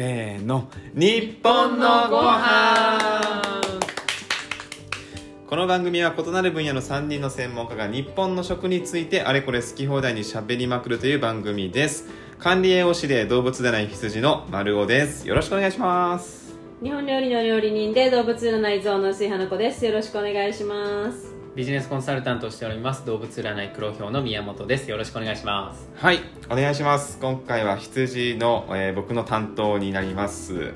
せーの。日本のご飯。この番組は異なる分野の3人の専門家が日本の食についてあれこれ好き放題にしゃべりまくるという番組です。管理栄養士で動物でない羊の丸尾です。よろしくお願いします。日本料理の料理人で動物占い像の薄井花子です。よろしくお願いします。ビジネスコンサルタントをしております動物占い黒豹の宮本です。よろしくお願いします。はいお願いします。今回は羊の、えー僕の担当になります。はい。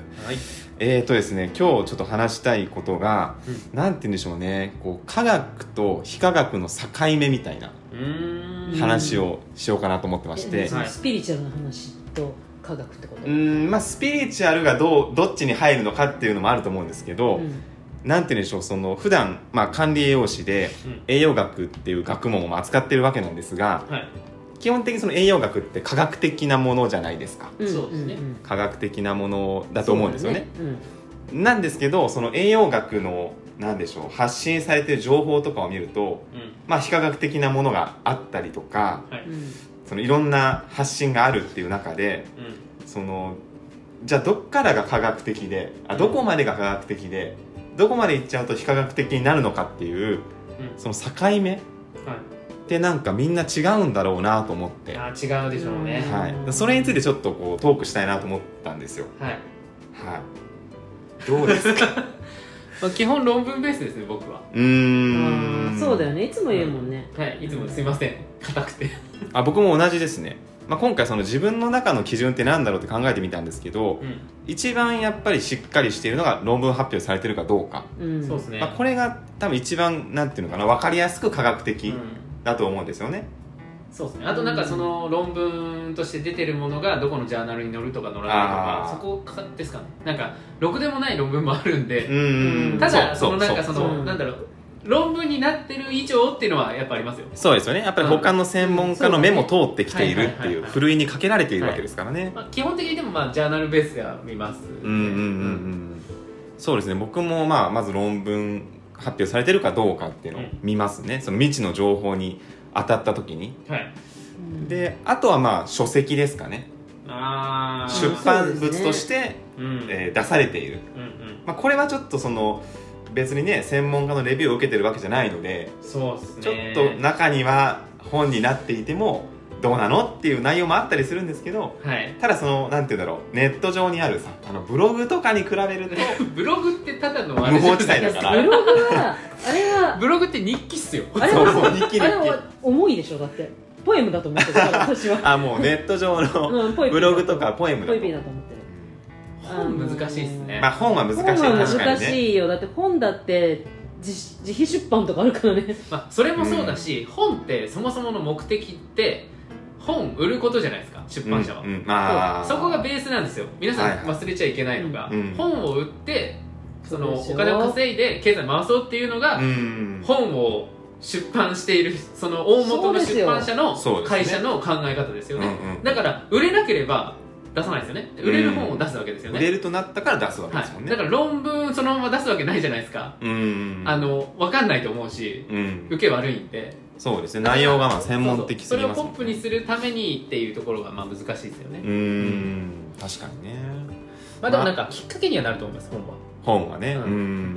えーとですね今日ちょっと話したいことが、なんて言うんでしょうね。こう科学と非科学の境目みたいなうーん。話をしようかなと思ってまして、スピリチュアルな話と科学ってこと？うーんまあスピリチュアルがどうどっちに入るのかっていうのもあると思うんですけど、うんなんて言うんでしょうその普段まあ管理栄養士でうん。栄養学っていう学問を扱ってるわけなんですがはい。基本的にその栄養学って科学的なものじゃないですか。うん。そうですね。ん科学的なものだと思うんですよね。そうだね。なんですけどその栄養学のなんでしょう発信されてる情報とかを見るとうん。まあ非科学的なものがあったりとかはい。うんうん。そのいろんな発信があるっていう中でうん。そのじゃあどっからが科学的であどこまでが科学的でどこまで行っちゃうと非科学的になるのかっていううん。その境目はい。ってなんかみんな違うんだろうなと思って、あー違うでしょうね。うんはい、それについてちょっとこうトークしたいなと思ったんですよ。はい、はい。どうですか？まあ、基本論文ベースですね僕は。うーん。そうだよね。いつも言うもんね。はい。いつもすいません硬くて。あ僕も同じですね、まあ、今回その自分の中の基準って何だろうって考えてみたんですけどうん。一番やっぱりしっかりしているのが論文発表されてるかどうか、うん。そうですね。まあ、これが多分一番なんていうのかな分かりやすく科学的うん。だと思うんですよね、そうですね。あとなんかその論文として出てるものがどこのジャーナルに載るとか載らないとかそこかですかね。なんかろくでもない論文もあるんで、うんうんただそそうのなんかそのなんだろう論文になってる以上っていうのはやっぱありますよ。そうですよね。やっぱり他の専門家の目も通ってきているってはいはいはいはいいうふるいにかけられているわけですからね、まあ、基本的にでもまあジャーナルベースでは見ます、うんうんうんうん。そうですね。僕もまあまず論文発表されてるかどうかっていうのを見ますね、その未知の情報に当たった時に。はい。うんであとはまあ書籍ですかね。ああ出版物として、うん。えー出されている、うんうん。まあ、これはちょっとその別にね専門家のレビューを受けてるわけじゃないのでそうですね。ちょっと中には本になっていてもどうなのっていう内容もあったりするんですけどはい。ただそのなんて言うんだろうネット上にあるさあのブログとかに比べるとブログってただのあ無法地帯だから。ブログはあれはブログって日記っすよ。あれそうは日記日記。あれは重いでしょだって。ポエムだと思ってるから私は。あもうネット上のブログとかポエムだと。ポエピーだと思って。る本難しいっすね、まあ本は難しい本は確か難にね。しいよ。だって本だって自自費出版とかあるからね。まあ、それもそうだし、本ってそもそもの目的って本売ることじゃないですか出版社は、うんうんまあ。そこがベースなんですよ。皆さんはいはい。忘れちゃいけないのが、うん本を売ってそのお金を稼いで経済回そうっていうのが、うん。本を出版しているその大元の出版社の会社の考え方ですよね。うんうん。だから売れなければ出さないですよね。売れる本を出すわけですよね、売れるとなったから出すわけですもんはい、ねだから論文そのまま出すわけないじゃないですか、うん。あの分かんないと思うしうん。受け悪いんで。そうですね。内容がまあ専門的すそうそう。それをポップにするためにっていうところがまあ難しいですよね、うーん。確かにね。まあでもなんかきっかけにはなると思います本は。本はね。ううん。ん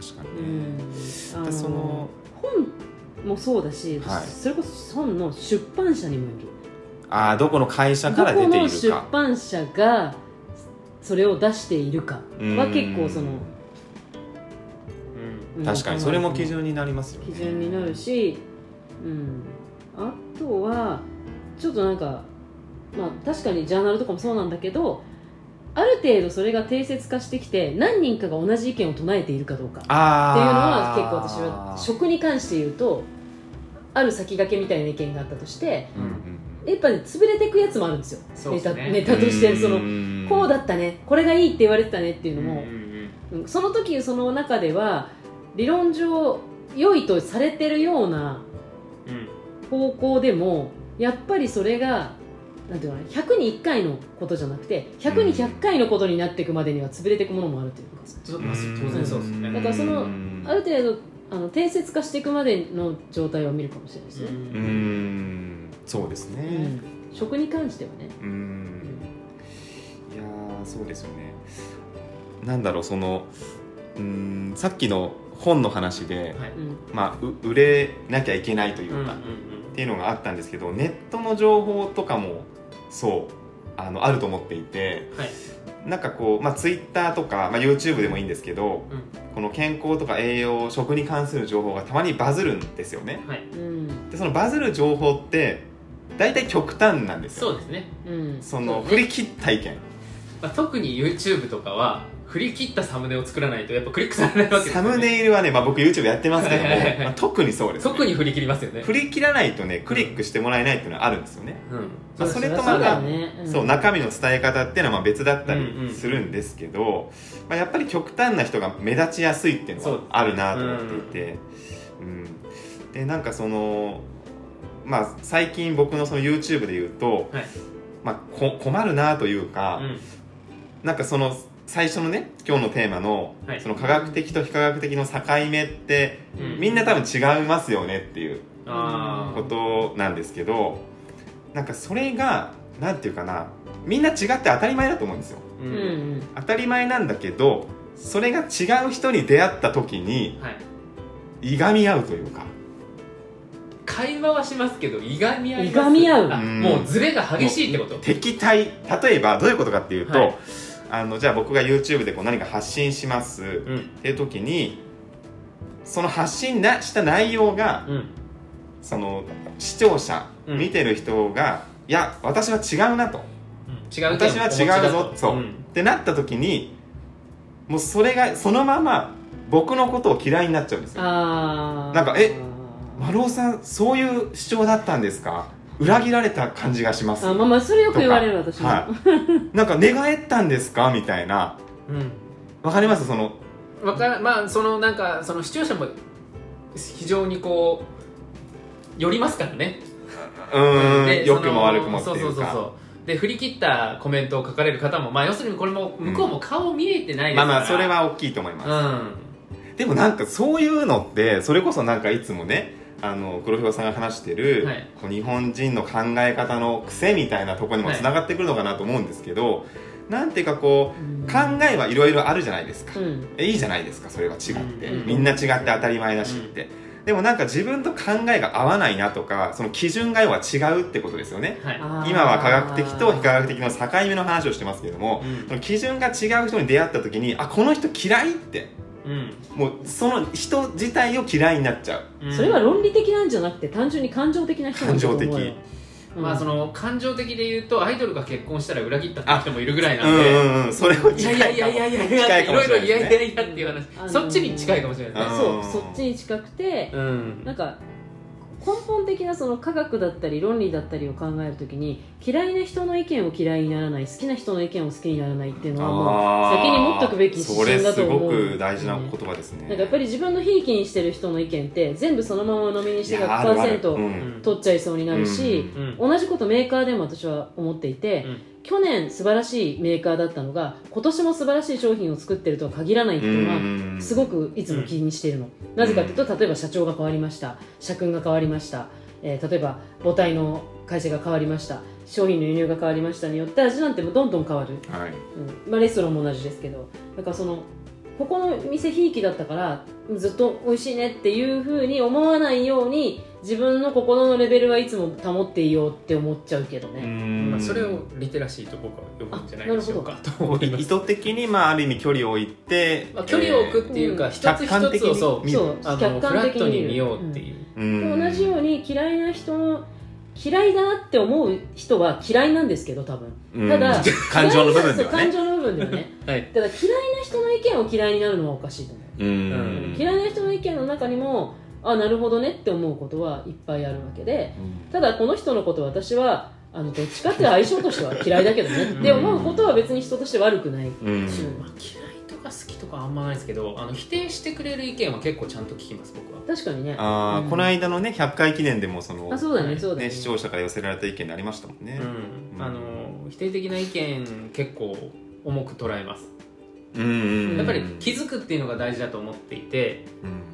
確かうにねその本もそうだし、はい。それこそ本の出版社にもよるああどこの会社から出ていどこの出るか版社がそれを出しているかは結構そのうん。うん確かにそれも基準になりますよね。基準になるし、うん、あとはちょっとなんかまあ確かにジャーナルとかもそうなんだけどある程度それが定説化してきて何人かが同じ意見を唱えているかどうかっていうのはあ結構私は食に関して言うとある先駆けみたいな意見があったとしてうんうんやっぱね潰れていくやつもあるんですよ。すね。ネタネタとしてそのうん。こうだったねこれがいいって言われてたねっていうのも、うん。うんうんその時その中では理論上良いとされてるようなうん。方向でもやっぱりそれがなんていうのかな100に1回のことじゃなくて100に100回のことになっていくまでには潰れていくものもあるというか。まあ当然そうですね。だからそのうんある程度あの定説化していくまでの状態は見るかもしれないですね、うそうですうねん。食に関してはね。うーん。いやあそうですよね。なんだろうそのうーんさっきの本の話で、はい。うん。まあ、う売れなきゃいけないというか、うんうんっていうのがあったんですけどネットの情報とかもそうあのあると思っていてうんはい。なんかこう、まあ、Twitter とか、まあ、YouTube でもいいんですけど、うん。この健康とか栄養食に関する情報がたまにバズるんですよね。はい。うん。でそのバズる情報って大体極端なんですよ。そうですね、うん。その振り切った意見。まあ、特に YouTube とかは振り切ったサムネを作らないとやっぱクリックされないわけですサよ、ね、ムネイルはね、まあ、僕 YouTube やってますけども、はいはいはいまあ、特にそうです、ね、特に振り切りますよね。振り切らないとねクリックしてもらえないっていうのはあるんですよね、うん。まあ、それとまただよね。うん。そう中身の伝え方っていうのはまあ別だったうんうんりするんですけど、まあ、やっぱり極端な人が目立ちやすいっていうのはあるなと思っていて。うん、でなんかそのまあ最近僕のその YouTube で言うと、はい。まあ、こ困るなというか、うん。なんかその最初のね今日のテーマの,、はい。その科学的と非科学的の境目って、うん。みんな多分違いますよねっていうことなんですけどなんかそれがなんていうかなみんな違って当たり前だと思うんですよ。ううんん。当たり前なんだけどそれが違う人に出会った時にはい。いがみ合うというか会話はしますけどいがみ合いいがみ合う。もうズレが激しいってこと？敵対。例えばどういうことかっていうと、はい。あのじゃあ僕が YouTube でこう何か発信しますっうん。ていう時にその発信なした内容がうん。その視聴者、うん。見てる人がいや私は違うなと。っ違う私は違うぞそう。うん。てなった時にもうそれがそのまま僕のことを嫌いになっちゃうんですよ。なんかえ丸尾さんそういう主張だったんですか？裏切られた感じがします。あまあまあそれよく言われる私も、はい、なんか寝返ったんですか？みたいな。うん。わかります？そのわかまあそのなんかその視聴者も非常にこう寄りますからね。うーん。で良くも悪くもっていうか。そうそうそうそう。で振り切ったコメントを書かれる方もまあ要するにこれも向こうも顔見えてないですから、まあまあそれは大きいと思います、うん。でもなんかそういうのってそれこそなんかいつもねあの黒ひょさんが話してる、はい。こう日本人の考え方の癖みたいなところにもつながってくるのかなと思うんですけど、なんていうかこううん。考えはいろいろあるじゃないですか、うん。えいいじゃないですかそれは違って、うん。みんな違って当たり前だしって、でもなんか自分と考えが合わないなとかその基準が要は違うってことですよね。はい。今は科学的と非科学的の境目の話をしてますけども、うん。その基準が違う人に出会った時にあこの人嫌いってうん。もうその人自体を嫌いになっちゃう。うん。それは論理的なんじゃなくて単純に感情的な人なんだと思うよ。感情的。うん。まあその感情的で言うとアイドルが結婚したら裏切ったって人もいるぐらいなうんで、んうん。それをいやいやいやいやいやいや近いかもいろいろいやいやいやっていう話、あのーそっちに近いかもしれないですね。うん。そうそっちに近くてうん。なんか根本的なその科学だったり論理だったりを考えるときに嫌いな人の意見を嫌いにならない好きな人の意見を好きにならないっていうのはもう先に持っとくべき指針だと思うそれすごく大事な言葉ですね。なんかやっぱり自分のひいきにしてる人の意見って全部そのまま飲みにしていやあるある。う100%ん。取っちゃいそうになるし、うん。同じことメーカーでも私は思っていて、うん去年素晴らしいメーカーだったのが今年も素晴らしい商品を作ってるとは限らないっていうのはすごくいつも気にしているの、なぜかというと例えば社長が変わりました。社訓が変わりました、えー例えば母体の会社が変わりました。商品の輸入が変わりましたによって味なんてどんどん変わる、はい。うん。まあ、レストランも同じですけど。だからそのここの店ひいきだったからずっと美味しいねっていうふうに思わないように自分の心のレベルはいつも保っていようって思っちゃうけどね、まあ、それをリテラシーと僕は呼ぶんじゃないでしょうか。と思います意図的にまあある意味距離を置いて、まあ、距離を置くっていうか、うん一つ一的につをそう見る。そうあの客観フラット的に見るに見ようっていう、うん。同じように嫌いな人の嫌いだなって思う人は嫌いなんですけど多分。うん。ただ、感情の部分ではね。感情の部分ではね。はい。ただ嫌いな人の意見を嫌いになるのはおかしいと思う、うん。うん。嫌いな人の意見の中にもあなるほどねって思うことはいっぱいあるわけでただこの人のこと私はあのどっちかっていうと相性としては嫌いだけどねって思うことは別に人として悪くない、うん。まあ、嫌いとか好きとかあんまないですけどあの否定してくれる意見は結構ちゃんと聞きます僕は。確かにね。あーうん。この間のね100回記念でもそのあそうだねはいそうだね。ね、視聴者から寄せられた意見にありましたもんね、うん、あの否定的な意見結構重く捉えます。うんうんうん。やっぱり気づくっていうのが大事だと思っていてうん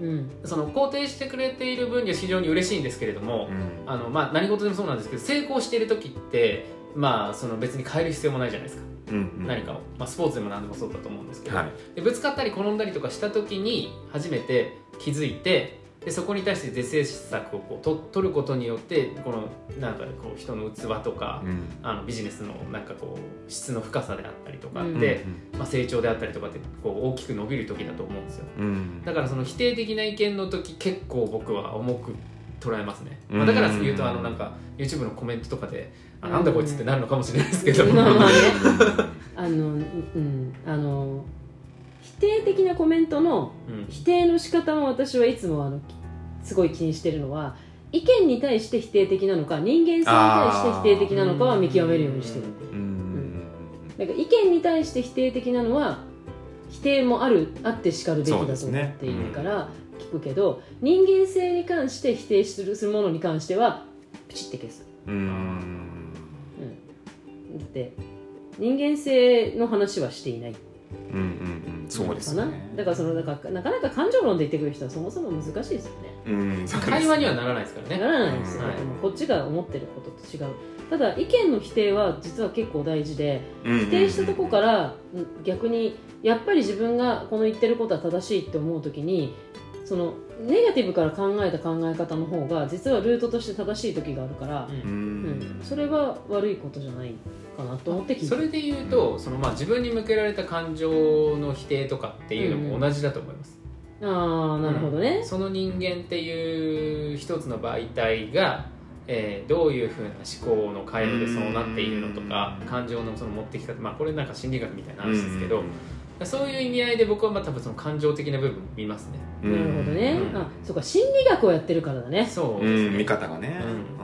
うん。その肯定してくれている分には非常に嬉しいんですけれども、うん。あのまあ、何事でもそうなんですけど成功している時ってまあその別に変える必要もないじゃないですか。うんうん。何かを、まあ、スポーツでも何でもそうだと思うんですけど、はい。でぶつかったり転んだりとかした時に初めて気づいてでそこに対して是正策をこうと取ることによってこのなんかこう人の器とか、うん。あのビジネスのなんかこう質の深さであったりとかうん。で、まあ、成長であったりとかってこう大きく伸びる時だと思うんですよ。うん。だからその否定的な意見の時結構僕は重く捉えますね、まあ、うんだから言うとあのなんか YouTube のコメントとかで「あなんだこいつ」ってなるのかもしれないですけど、うん。ま あのうん。あの否定的なコメントのうん。否定の仕方も私はいつもあのすごい気にしてるのは意見に対して否定的なのか人間性に対して否定的なのかは見極めるようにしてる。うん。だから意見に対して否定的なのは否定もあるあってしかるべきだと思っているから聞くけど、人間性に関して否定するするものに関してはプチって消す、うん。うん、だって人間性の話はしていない。うんうんうんそうですかなね。だからそのだからなかなか感情論で言ってくる人はそもそも難しいですよね。うん会話にはならないですからね。ならないですよ、うん。でもこっちが思ってることと違う。ただ意見の否定は実は結構大事で否定したとこからうん逆にやっぱり自分がこの言ってることは正しいって思う時にそのネガティブから考えた考え方の方が実はルートとして正しい時があるから、うん。ううん。んそれは悪いことじゃないかなと思って聞いてそれで言うとそのまあ自分に向けられた感情の否定とかっていうのも同じだと思います、ああなるほどね、その人間っていう一つの媒体が、えーどういうふうな思考の回路でそうなっているのとかうん。感情のその持ってき方まあこれなんか心理学みたいな話ですけど、うんそういう意味合いで僕はまあ多分その感情的な部分見ますね。なるほどね、うん。あそうか心理学をやってるからだね。そう。うですね、ん見方がね。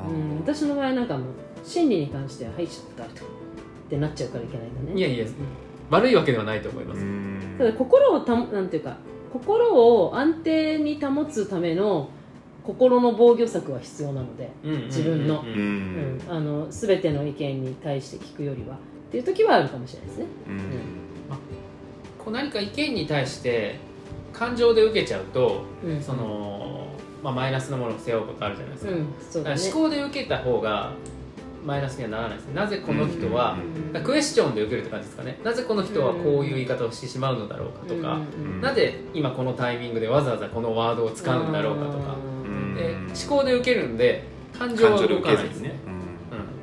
うん、私の場合なんかもう心理に関しては「はいちょっとあると」ってなっちゃうからいけないんだね。いやいや悪いわけではないと思います、うんただ心をたもなんていうか心を安定に保つための心の防御策は必要なので、うんうんうんうん自分の。ううん。んあの全ての意見に対して聞くよりは。っていう時はあるかもしれないですね。うんこう何か意見に対して感情で受けちゃうとうん、その、まあ、マイナスのものを背負うことあるじゃないですか,、うん、ね。思考で受けた方がマイナスにはならないですね。なぜこの人は、うんクエスチョンで受けるって感じですかね。なぜこの人はこういう言い方をしてしまうのだろうかとか、うんなぜ今このタイミングでわざわざこのワードを使うんだろうかとか、うん。で思考で受けるんで感情は動かないですね。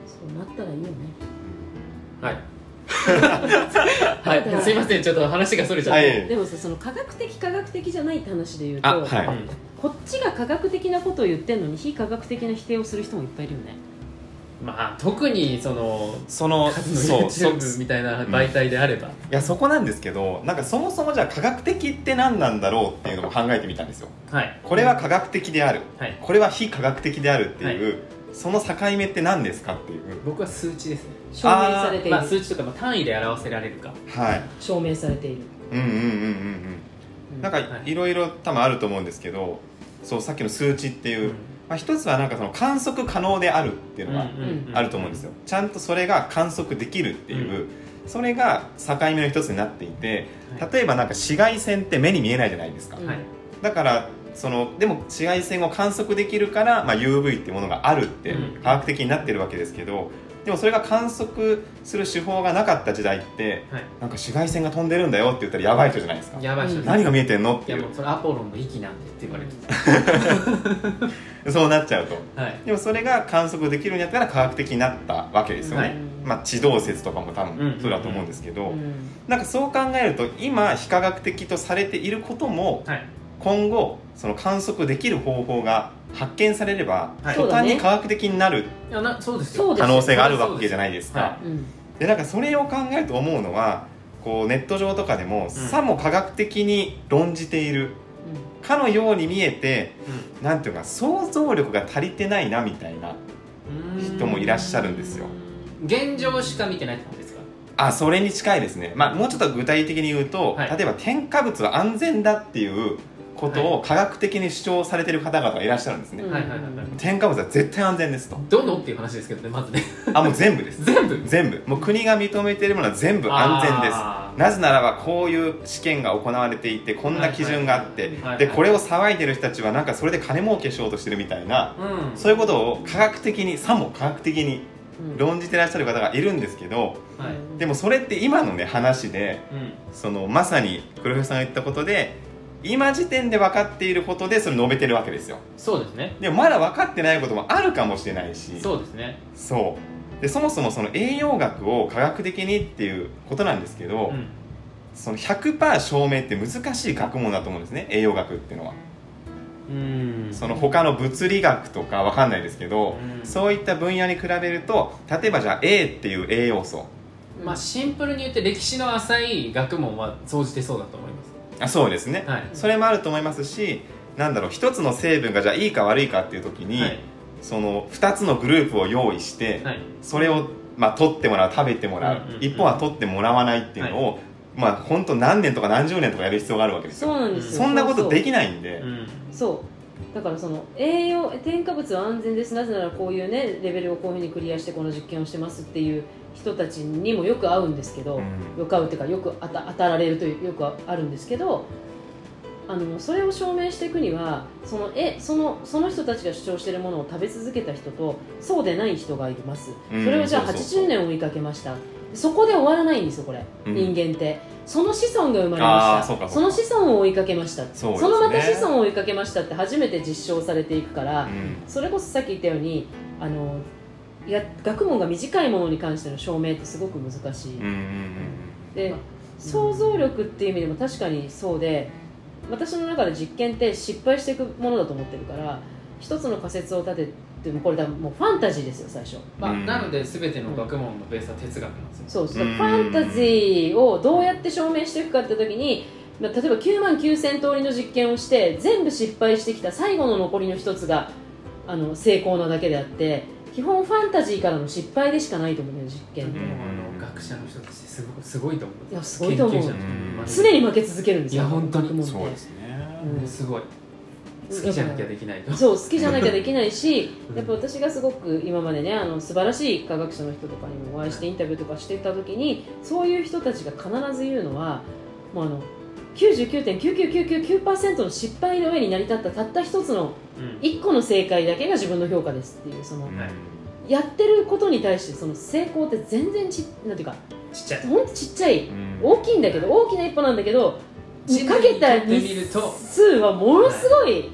そうなったらいいよね。うんはい はい、すいませんちょっと話がそれちゃって、はい。でもさその科学的科学的じゃないって話で言うと、あはい。うんこっちが科学的なことを言ってんのに非科学的な否定をする人もいっぱいいるよね。まあ特にそのその数のそうそ YouTube みたいな媒体であれば、いやそこなんですけどなんかそもそもじゃあ科学的って何なんだろうっていうのも考えてみたんですよ。はい。これは科学的である。はい。これは非科学的であるっていう、その境目って何ですかっていう。僕は数値ですね、証明されている、まあ、数値とかまあ単位で表せられるか。はい。証明されている。うんうんうんうんうんうん。なんかはい。いろいろ多分あると思うんですけどそうさっきの数値っていう、うん。まあ、一つはなんかその観測可能であるっていうのがあると思うんですよ、ちゃんとそれが観測できるっていう、それが境目の一つになっていてはい。例えばなんか紫外線って目に見えないじゃないですか、うんはい。だからそのでも紫外線を観測できるから、まあ、UV ってものがあるってうん。科学的になってるわけですけどでもそれが観測する手法がなかった時代ってはい。なんか紫外線が飛んでるんだよって言ったらやばい人じゃないですか。やばい人うん何が見えてんのっていう。いやもうそれアポロンの息なんでって言われる そうなっちゃうと。はい。でもそれが観測できるんやったら科学的になったわけですよね、はい。まあ、地動説とかも多うん。分そうだと思うんですけど、うん。なんかそう考えると今非科学的とされていることもはい今後その観測できる方法が発見されれば、はい。途端に科学的になるいやなそうですよ。そうです可能性があるわけじゃないですか。でなんかそれを考えると思うのはこうネット上とかでも、さも科学的に論じている。かのように見えてなんていうか想像力が足りてないなみたいな人もいらっしゃるんですよ。現状しか見てないってことですか？あそれに近いですね、まあ、もうちょっと具体的に言うと、はい。例えば添加物は安全だっていうことを科学的に主張されてる方々がいらっしゃるんですね、うんはい。はいはいはい。添加物は絶対安全ですと。どのっていう話ですけどねまずね。あもう全部です。全部？全部。もう国が認めているものは全部安全です。なぜならばこういう試験が行われていてこんな基準があって、はいはいはいでこれを騒いでる人たちはなんかそれで金儲けしようとしてるみたいな、うん。そういうことを科学的にさも科学的にうん。論じてらっしゃる方がいるんですけどはい。でもそれって今のね話でうん。そのまさに黒ひさんが言ったことで今時点で分かっていることでそれ述べてるわけですよ。そうですね。でもまだ分かってないこともあるかもしれないし。そうですね。そう。でそもそもその栄養学を科学的にっていうことなんですけど、うん。その100%証明って難しい学問だと思うんですね栄養学っていうのは。うん。その他の物理学とかわかんないですけど、うん。そういった分野に比べると例えばじゃあ A っていう栄養素。まあシンプルに言って歴史の浅い学問は総じてそうだと思いまあそうですね、すはい。それもあると思いますしなんだろう一つの成分がじゃあいいか悪いかっていう時に、はい。その2つのグループを用意して、はい。それを、まあ、取ってもらう食べてもらう、うんうんうん。一方は取ってもらわないっていうのを、まあ本当何年とか何十年とかやる必要があるわけですよ。そうなんですよ。そんなことでききないんで、うん。そうだからその栄養添加物は安全です。なぜならこういうねレベルをこういうふうにクリアしてこの実験をしてますっていう人たちにもよく会うんですけど、うん。よく会うっていうかよく当た当たられるというよくあるんですけどあのそれを証明していくにはそのえそのその人たちが主張しているものを食べ続けた人とそうでない人がいます、うん。それをじゃあそうそうそう。80年追いかけました。そこで終わらないんですよこれ、うん。人間ってその子孫が生まれあました。ーその子孫を追いかけました。そね。のまた子孫を追いかけましたって初めて実証されていくから、うん。それこそさっき言ったようにあのいや学問が短いものに関しての証明ってすごく難しい、うんうんうん。で想像力っていう意味でも確かにそうで私の中で実験って失敗していくものだと思ってるから一つの仮説を立ててもこれだもうファンタジーですよ最初。まあうん。なので全ての学問のベースは哲学なんですよ。そうそううんファンタジーをどうやって証明していくかって時にまあ例えば9万9000通りの実験をして全部失敗してきた最後の残りの一つがあの成功なだけであって基本ファンタジーからの失敗でしかないと思うのよ実験。って、学者の人たちってすごいすごいと思ういやすごいと思う。常に負け続けるんですよいや本当に。そうですね、うん。すごい好きじゃなきゃできないと。そう好きじゃなきゃできないしうん。やっぱ私がすごく今までねあの素晴らしい科学者の人とかにもお会いしてインタビューとかしてた時にそういう人たちが必ず言うのはもうあの99.99999%の失敗の上に成り立ったたった一つのうん。1個の正解だけが自分の評価ですっていうその、やってることに対してその成功って全然ちなんていうかちっちゃい。ほんとちっちゃい。うん。大きいんだけど大きな一歩なんだけど地かけた日数はものすごい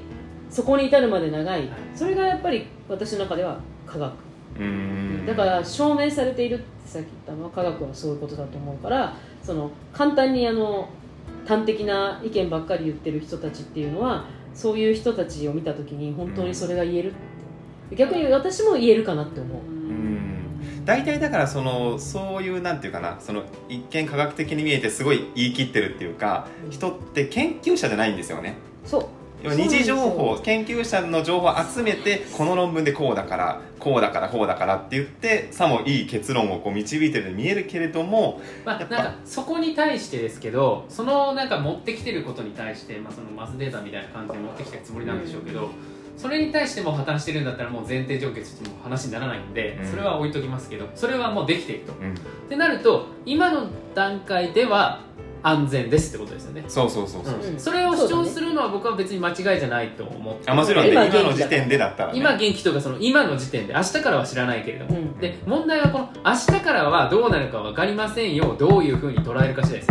そこに至るまで長い。はい。それがやっぱり私の中では科学。うん。だから証明されているってさっき言ったのは科学はそういうことだと思うからその簡単にあの端的な意見ばっかり言ってる人たちっていうのはそういう人たちを見た時に本当にそれが言えるって。逆に私も言えるかなって思う。うん大体だからそのそういうなんていうかなその一見科学的に見えてすごい言い切ってるっていうか人って研究者じゃないんですよね。そう。二次情報研究者の情報を集めてこの論文でこうだからこうだからこうだからって言ってさもいい結論をこう導いてるように見えるけれどもまあなんかそこに対してですけどそのなんか持ってきてることに対して、まあ、そのマスデータみたいな感じで持ってきてるつもりなんでしょうけど、それに対しても破綻してるんだったらもう前提条件としても話にならないんで、うん。それは置いときますけどそれはもうできていると。うん。ってなると今の段階では安全ですってことですよね。そうそうそうそう、う。ん。それを主張するのは僕は別に間違いじゃないと思ってあもちろんね今の時点でだったら、ね、今元気とかその今の時点で明日からは知らないけれども、うんで問題はこの明日からはどうなるか分かりませんよどういうふうに捉えるか次第で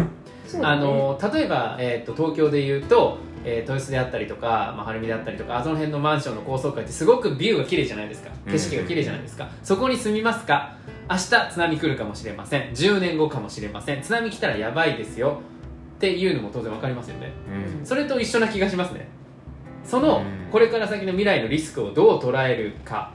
すよ。あの例えば、えー、と東京でいうと、えー豊洲であったりとか、まあ、晴海であったりとかあその辺のマンションの高層階ってすごくビューが綺麗じゃないですか。景色が綺麗じゃないですか、そこに住みますか？明日津波来るかもしれません。10年後かもしれません。津波来たらやばいですよ。っていうのも当然分かりますよね。うん。それと一緒な気がしますね。そのうん。これから先の未来のリスクをどう捉えるか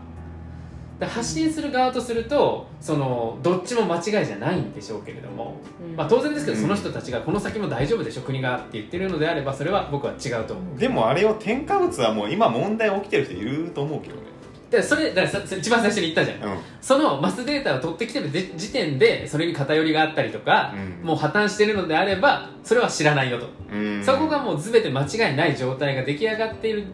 発信する側とするとそのどっちも間違いじゃないんでしょうけれども、うん。まあ、当然ですけどうん。その人たちがこの先も大丈夫でしょ国がって言ってるのであればそれは僕は違うと思う。でもあれを添加物はもう今問題起きてる人いると思うけどね。でそれだからさ一番最初に言ったじゃん。うん。そのマスデータを取ってきてる時時点でそれに偏りがあったりとか、うん。もう破綻してるのであればそれは知らないよと。うん。そこがもう全て間違いない状態が出来上がっている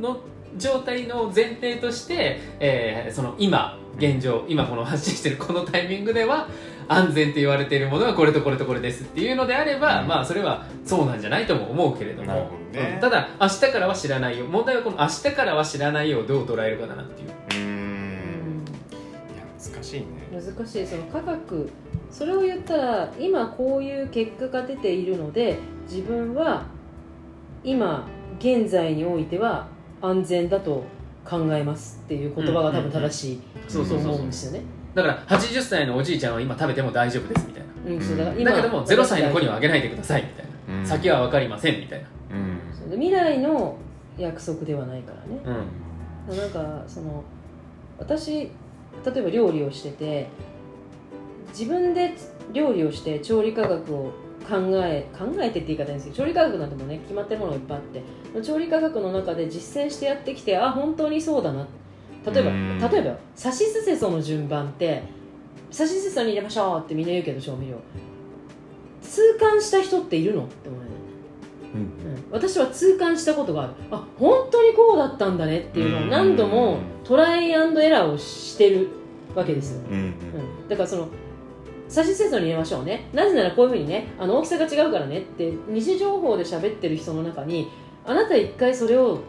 の状態の前提として、えーその今現状今この発信してるこのタイミングでは安全って言われているものはこれとこれとこれですっていうのであれば、うん。まあそれはそうなんじゃないとも思うけれども。ねうんただ明日からは知らないよ。問題はこの明日からは知らないよをどう捉えるかだなっていう。うん。いや難しいね。難しい。その科学。それを言ったら今こういう結果が出ているので自分は今現在においては安全だと考えますっていう言葉が多分正しいとそうそうそう思うんですよね。だから80歳のおじいちゃんは今食べても大丈夫ですみたいな。うんそうだから今だけども0歳の子にはあげないでくださいみたいな、うん。先は分かりませんみたいな。うん未来の約束ではないからね。うん。なんかその私例えば料理をしてて自分で料理をして調理科学を考え考えてって言い方ですけど調理科学なんてもうね決まってるものがいっぱいあって調理科学の中で実践してやってきてあ本当にそうだな。例えばうん。例えばよさしすせその順番ってさしすせそに入れましょうってみんな言うけど調味料。痛感した人っているのって思うよね。うん。うん。私は痛感したことがある。あ本当にこうだったんだねっていうのを何度もトライアンドエラーをしてるわけですよ、うんうん。うん、だからその差しセソに入れましょうね。なぜならこういうふうにねあの大きさが違うからねって二次情報で喋ってる人の中にあなた一回それを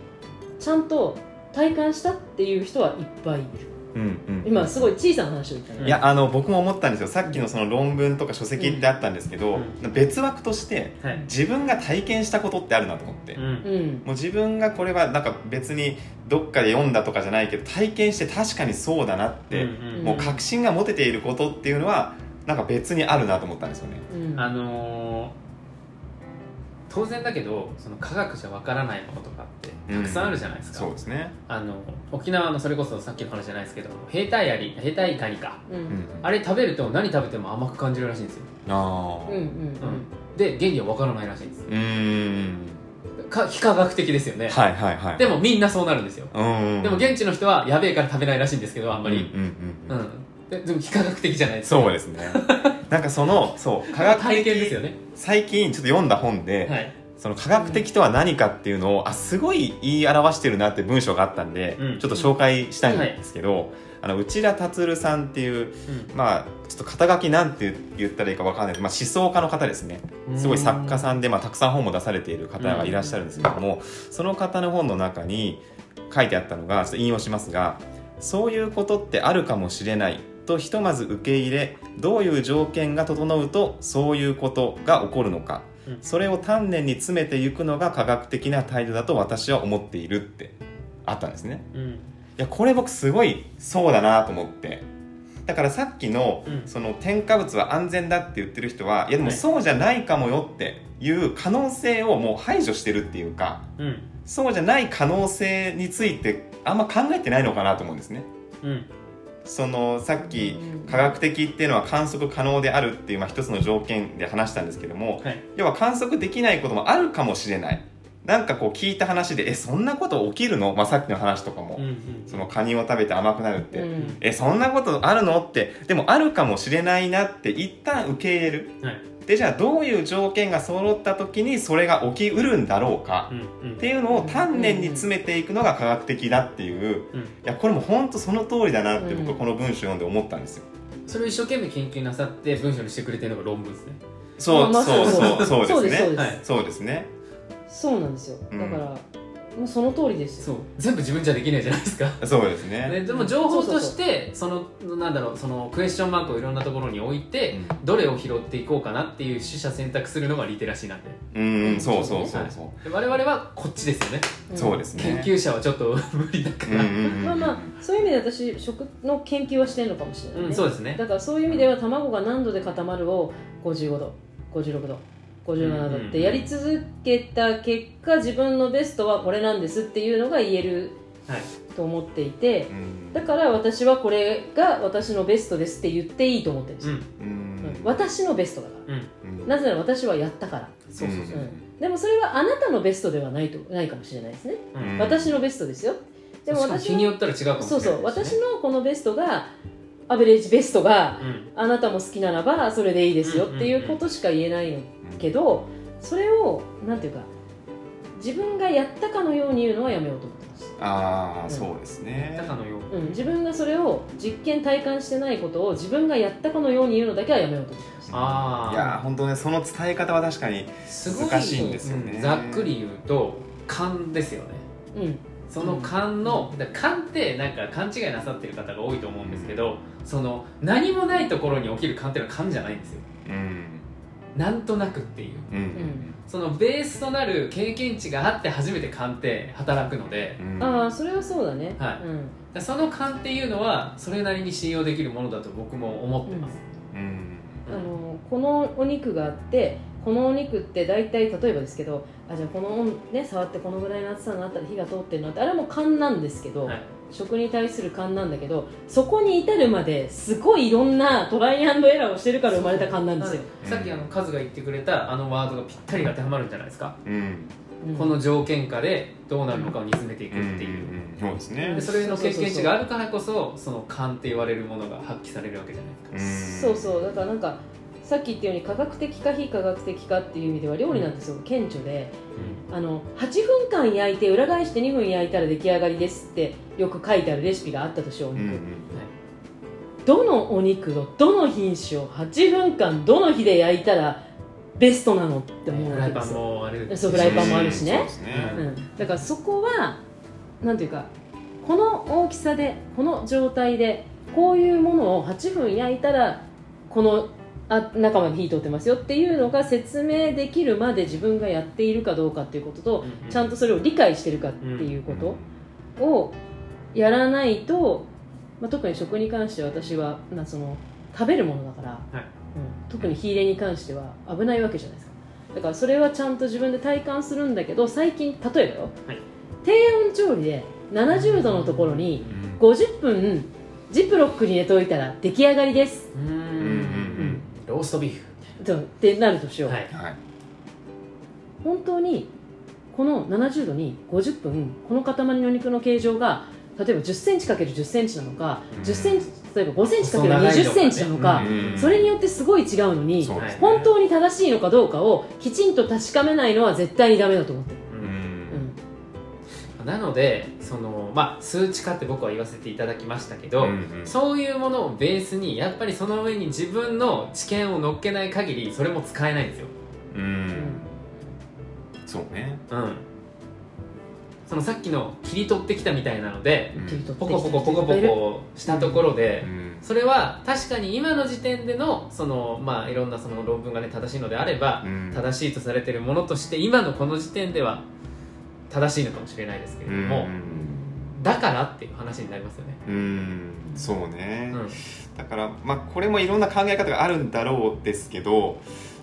ちゃんと体感したっていう人はいっぱいいる。うんうん今すごい小さな話を言ったねいやあの僕も思ったんですよ。さっきのその論文とか書籍ってあったんですけど、う別枠としてはい。自分が体験したことってあるなと思って、うん。うん。もう自分がこれはなんか別にどっかで読んだとかじゃないけど体験して確かにそうだなって、うん。もう確信が持てていることっていうのはなんか別にあるなと思ったんですよね。うん。あのー当然だけどその科学じゃわからないものとかってたくさんあるじゃないですか、そうですね。あの沖縄のそれこそさっきの話じゃないですけど兵隊アリ兵隊カニか。うん。うん。あれ食べると何食べても甘く感じるらしいんですよ。ああ。うんうんで原理はわからないらしいんです。うーん。か非科学的ですよね、はいはいはい。でもみんなそうなるんですよ、うん。でも現地の人はやべえから食べないらしいんですけどあんまり、うんうんうん。うんででも非科学的じゃないですかそうですね。なんかそのそう科学的体験ですよね。最近ちょっと読んだ本で、はい。その科学的とは何かっていうのをあすごい言い表してるなって文章があったんで、うん。ちょっと紹介したいんですけど、あの内田達さんっていうまあちょっと肩書きなんて言ったらいいかわかんないけど、まあ、思想家の方ですね。うん。すごい作家さんで、まあ、たくさん本も出されている方がいらっしゃるんですけども、その方の本の中に書いてあったのがちょっと引用しますがそういうことってあるかもしれないとひとまず受け入れどういう条件が整うとそういうことが起こるのか、うん。それを丹念に詰めていくのが科学的な態度だと私は思っているってあったんですね。うん。いやこれ僕すごいそうだなと思って。だからさっきの,、うん。その添加物は安全だって言ってる人はいやでもはいそうじゃないかもよっていう可能性をもう排除してるっていうかうん。そうじゃない可能性についてあんま考えてないのかなと思うんですね。うんそのさっきうん科学的っていうのは観測可能であるっていう、まあ、一つの条件で話したんですけどもはい。要は観測できないこともあるかもしれない。なんかこう聞いた話でえそんなこと起きるの、まあ、さっきの話とかも、うんうん。そのカニを食べて甘くなるって、うん。えそんなことあるの？ってでもあるかもしれないなって一旦受け入れる。はいでじゃあどういう条件が揃った時にそれが起きうるんだろうかっていうのを丹念に詰めていくのが科学的だっていう。うん。いやこれも本当その通りだなってうん。僕はこの文章読んで思ったんですよ。それを一生懸命研究なさって文章にしてくれてるのが論文ですね。そうまあそうそうそうですすそうです、はい。そうですね。そうなんですよ。うんだから、もうその通りですよ。そう。全部自分じゃできないじゃないですか。そうですね。ね、でも情報としてそのなんだろうそのクエスチョンマークをいろんなところに置いて、うどれを拾っていこうかなっていう取捨選択するのがリテラシーなんで。うんうんそうそうそう。そうで我々はこっちですよね。んそうですね。研究者はちょっと無理だから、うんうんうんまあまあそういう意味で私食の研究はしてるのかもしれない、ね。うんそうですね。だからそういう意味では卵が何度で固まるを55度56度57度ってやり続けた結果自分のベストはこれなんですっていうのが言えるはいと思っていてうんだから私はこれが私のベストですって言っていいと思ってるんですよ、うん。私のベストだから。うん。うん。なぜなら私はやったから。そうそうそう、う。ん。でもそれはあなたのベストではないとないかもしれないですね、うん。うん私のベストですよ。でも私の日によったら違うかもしれないそうそう。私のこのベストがアベレージベストがうん。あなたも好きならばそれでいいですよっていうことしか言えないのけどそれをなんていうか自分がやったかのように言うのはやめようと思ってます、ああそうですね。だかのよううん、自分がそれを実験体感してないことを自分がやったかのように言うのだけはやめようと思ってます。ああいやー本当ねその伝え方は確かに難しいんですよね。うん。ざっくり言うと勘ですよね。うん。その勘のだから勘ってなんか勘違いなさってる方が多いと思うんですけどその何もないところに起きる勘っていうのは勘じゃないんですよ。うんなんとなくっていう。うん。うんそのベースとなる経験値があって初めて勘って働くので。うん。ああそれはそうだね。はい。うん。その勘っていうのはそれなりに信用できるものだと僕も思ってます、うん。あのこのお肉があってこのお肉って大体例えばですけどあじゃあこのね触ってこのぐらいの厚さになったら火が通ってるなってあれはもう勘なんですけど、はい食に対する勘なんだけどそこに至るまですごいいろんなトライアンドエラーをしてるから生まれた勘なんですよ、さっきあのカズが言ってくれたあのワードがぴったり当てはまるんじゃないですか、うん。うんこの条件下でどうなるのかを煮詰めていくう。んっていう、そうですね。でそれの経験値があるからこそその勘って言われるものが発揮されるわけじゃないですか、うんそうそう。だからなんかさっき言ったように科学的か非科学的かっていう意味では料理なんてすごく顕著で、あの8分間焼いて裏返して2分焼いたら出来上がりですってよく書いてあるレシピがあったとしようお肉、うんうんどのお肉のどの品種を8分間どの火で焼いたらベストなのって思うわけですよ、そうフライパンもあるしね。ね。うん、だからそこはなんていうかこの大きさでこの状態でこういうものを8分焼いたらこのあ中まで火通ってますよっていうのが説明できるまで自分がやっているかどうかっていうことと、ちゃんとそれを理解してるかっていうことをやらないと、まあ、特に食に関しては私は、まあ、その食べるものだから、はい。うん、特に火入れに関しては危ないわけじゃないですか。だからそれはちゃんと自分で体感するんだけど最近例えばよ、はい。低温調理で70度のところにうん。50分ジップロックに入れておいたら出来上がりです。うんローストビーフとってな。るとしよう、はい。はい。本当にこの70度に50分この塊の肉の形状が例えば1 0センチ ×1 0センチなのか、うん。10センチ例えば5センチ ×2 細長いの0センチなのか、うん。それによってすごい違うのに、本当に正しいのかどうかをきちんと確かめないのは絶対にダメだと思ってる、なのでその、まあ、数値化って僕は言わせていただきましたけど、うんうん。そういうものをベースにやっぱりその上に自分の知見を乗っけない限りそれも使えないんですよ、ううん。んそうね。うん、そのさっきの切り取ってきたみたいなのでうん。ポコポコポコポコしたところで、うん。それは確かに今の時点でのその、まあ、いろんなその論文が、ね、正しいのであれば、うん。正しいとされているものとして今のこの時点では正しいのかもしれないですけれども、うん。だからっていう話になりますよね、うん。そうね、うん。だからまあこれもいろんな考え方があるんだろうですけど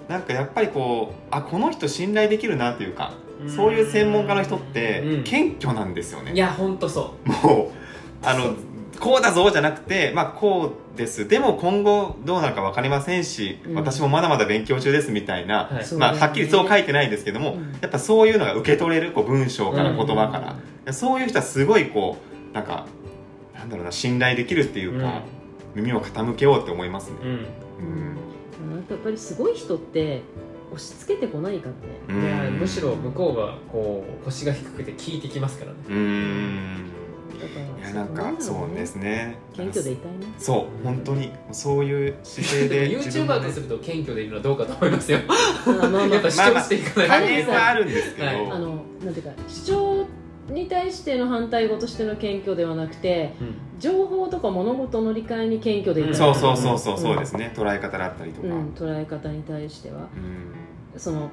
なんかやっぱりこうあこの人信頼できるなというかそういう専門家の人ってうん。謙虚なんですよね、いや本当そもうあのこうだぞじゃなくて、まあ、こうです。でも今後どうなるか分かりませんし、うん。私もまだまだ勉強中ですみたいな、はい。まあ、はっきりそう書いてないですけども、うん。やっぱそういうのが受け取れるこう文章からうん。言葉から、そういう人はすごいこうなんかなんだろうな信頼できるっていうか、耳を傾けようって思いますね。う、うん。うんやっぱりすごい人って押し付けてこないからねむしろ向こうがこう腰が低くて聞いてきますからね。うん。だからいやなんかそうですね。謙虚でいたいねそう本当に。そういう姿勢ででも YouTuber とすると謙虚でいるのはどうかと思いますよ。まあまあまあ。やっぱ主張していかない加と減はあるんですけど、はい。あのなんていうか主張に対しての反対語としての謙虚ではなくてうん。情報とか物事の理解に謙虚でいたい、そうそうそうそううん。そうですね、捉え方だったりとか、うん、捉え方に対しては。うん。その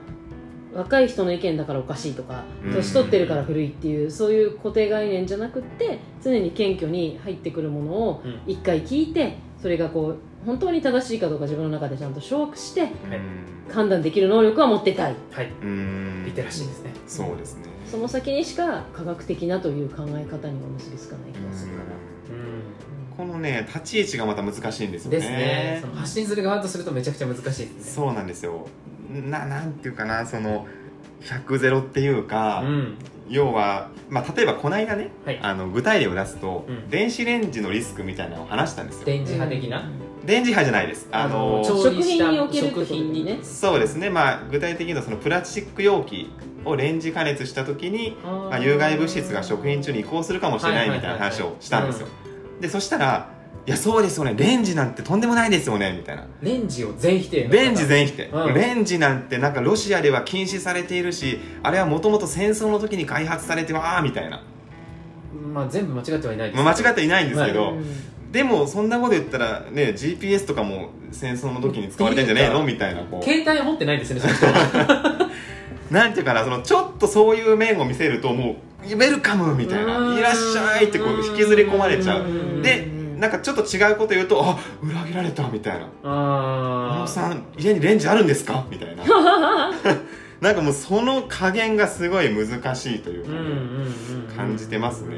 若い人の意見だからおかしいとかうん。年取ってるから古いっていうそういう固定概念じゃなくって常に謙虚に入ってくるものをうん。一回聞いてそれがこう本当に正しいかどうか自分の中でちゃんと掌握して判断できる能力は持ってたい。はい。うん。リテラシーですね。そうですね。その先にしか科学的なという考え方には結びつかない気がするから、うんこのね立ち位置がまた難しいんですよね。ですね。その発信する側とするとめちゃくちゃ難しいですね。そうなんですよ。ななんていうかなその100ゼロっていうか、うん。要は、まあ、例えばこの間ね、はい。あの具体例を出すと、うん。電子レンジのリスクみたいなのを話したんですよ。電磁波的な、電磁波じじゃないです。あの食品における食品にね。そうですね、まあ、具体的にはそのプラスチック容器をレンジ加熱した時に、まあ、有害物質が食品中に移行するかもしれないみたいな話をしたんですよでそしたら「いやそうですよね。レンジなんてとんでもないですよね」みたいな。レンジを全否定のレンジ全否定、うん。レンジなんてなんかロシアでは禁止されているしあれはもともと戦争の時に開発されてわーみたいな。まあ全部間違ってはいないですまあ間違っていないんですけど、はでもそんなこと言ったらね GPS とかも戦争の時に使われてんじゃねえの？みたいなこう。携帯を持ってないですねその人は。なんていうかなそのちょっとそういう面を見せるともうウェルカムみたいなうん。いらっしゃいってこう引きずり込まれちゃう。うん。でなんかちょっと違うこと言うとあ裏切られたみたいな「小あ野さん家にレンジあるんですか?」みたいな。なんかもうその加減がすごい難しいというか感じてますね。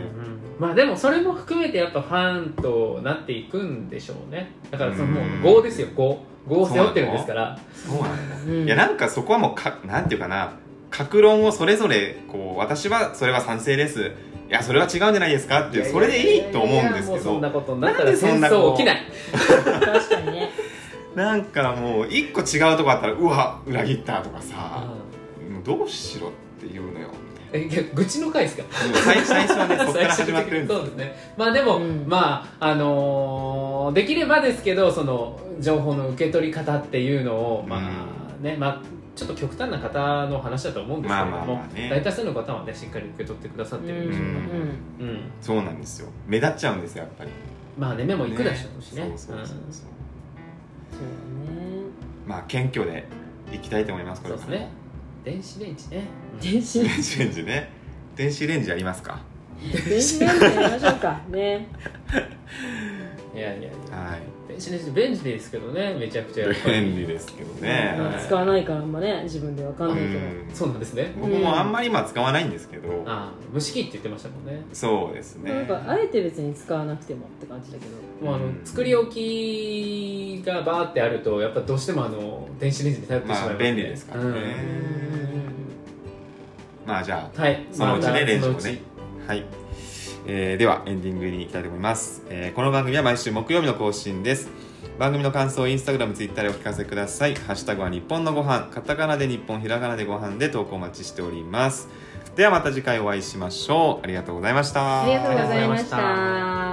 まあでもそれも含めてやっぱファンとなっていくんでしょうね。だからそのもうん。う5ですよ。5 5を背負ってるんですから。そうなんだ。うん。いやなんかそこはもうかなんていうかな格論をそれぞれこう私はそれは賛成です。いやそれは違うんじゃないですか？っていうそれでいいと思うんですけいやいやいやもうそんなどことになったらなんでそん戦なこう争起きない確かにね。なんかもう一個違うとこあったらうわ裏切ったとかさ。もうどうしろって言うのよ。え愚痴の回ですか？最初はね そこから始まってるんですそうですね。まあでも、うん。まああのーできればですけどその情報の受け取り方っていうのをまあねまあちょっと極端な方の話だと思うんですけれども、まあまあまあね。大多数の方はねしっかり受け取ってくださってるんでしょううん。かうん。そうなんですよ。目立っちゃうんですよやっぱり。まあね目もいくでしょうしねそうそうそうそう。まあ謙虚でいきたいと思いますこれから。うんそうですね。電子レンジね。電子電子レンジね。電子レンジありますか？電子レンジやりましょうか。ね。いやいやいや。はい電子レンジ便利ですけどねめちゃくちゃ便利ですけどね、はい。使わないからあんまね自分でわかんないけど。うん。そうなんですね。僕もあんまり今使わないんですけど、ああ蒸し器って言ってましたもんね。そうですね。なんかあえて別に使わなくてもって感じだけど。もうあのうん。作り置きがバーってあるとやっぱどうしてもあの電子レンジに頼ってしまいます、ね。まあ便利ですからね。うん。うんまあじゃあはい。そのうちね、レンジもね。はい、えーではエンディングに行きたいと思います、えーこの番組は毎週木曜日の更新です。番組の感想をインスタグラムツイッターでお聞かせください。ハッシュタグは日本のご飯。カタカナで日本ひらがなでご飯で投稿お待ちしております。ではまた次回お会いしましょう。ありがとうございました。ありがとうございました。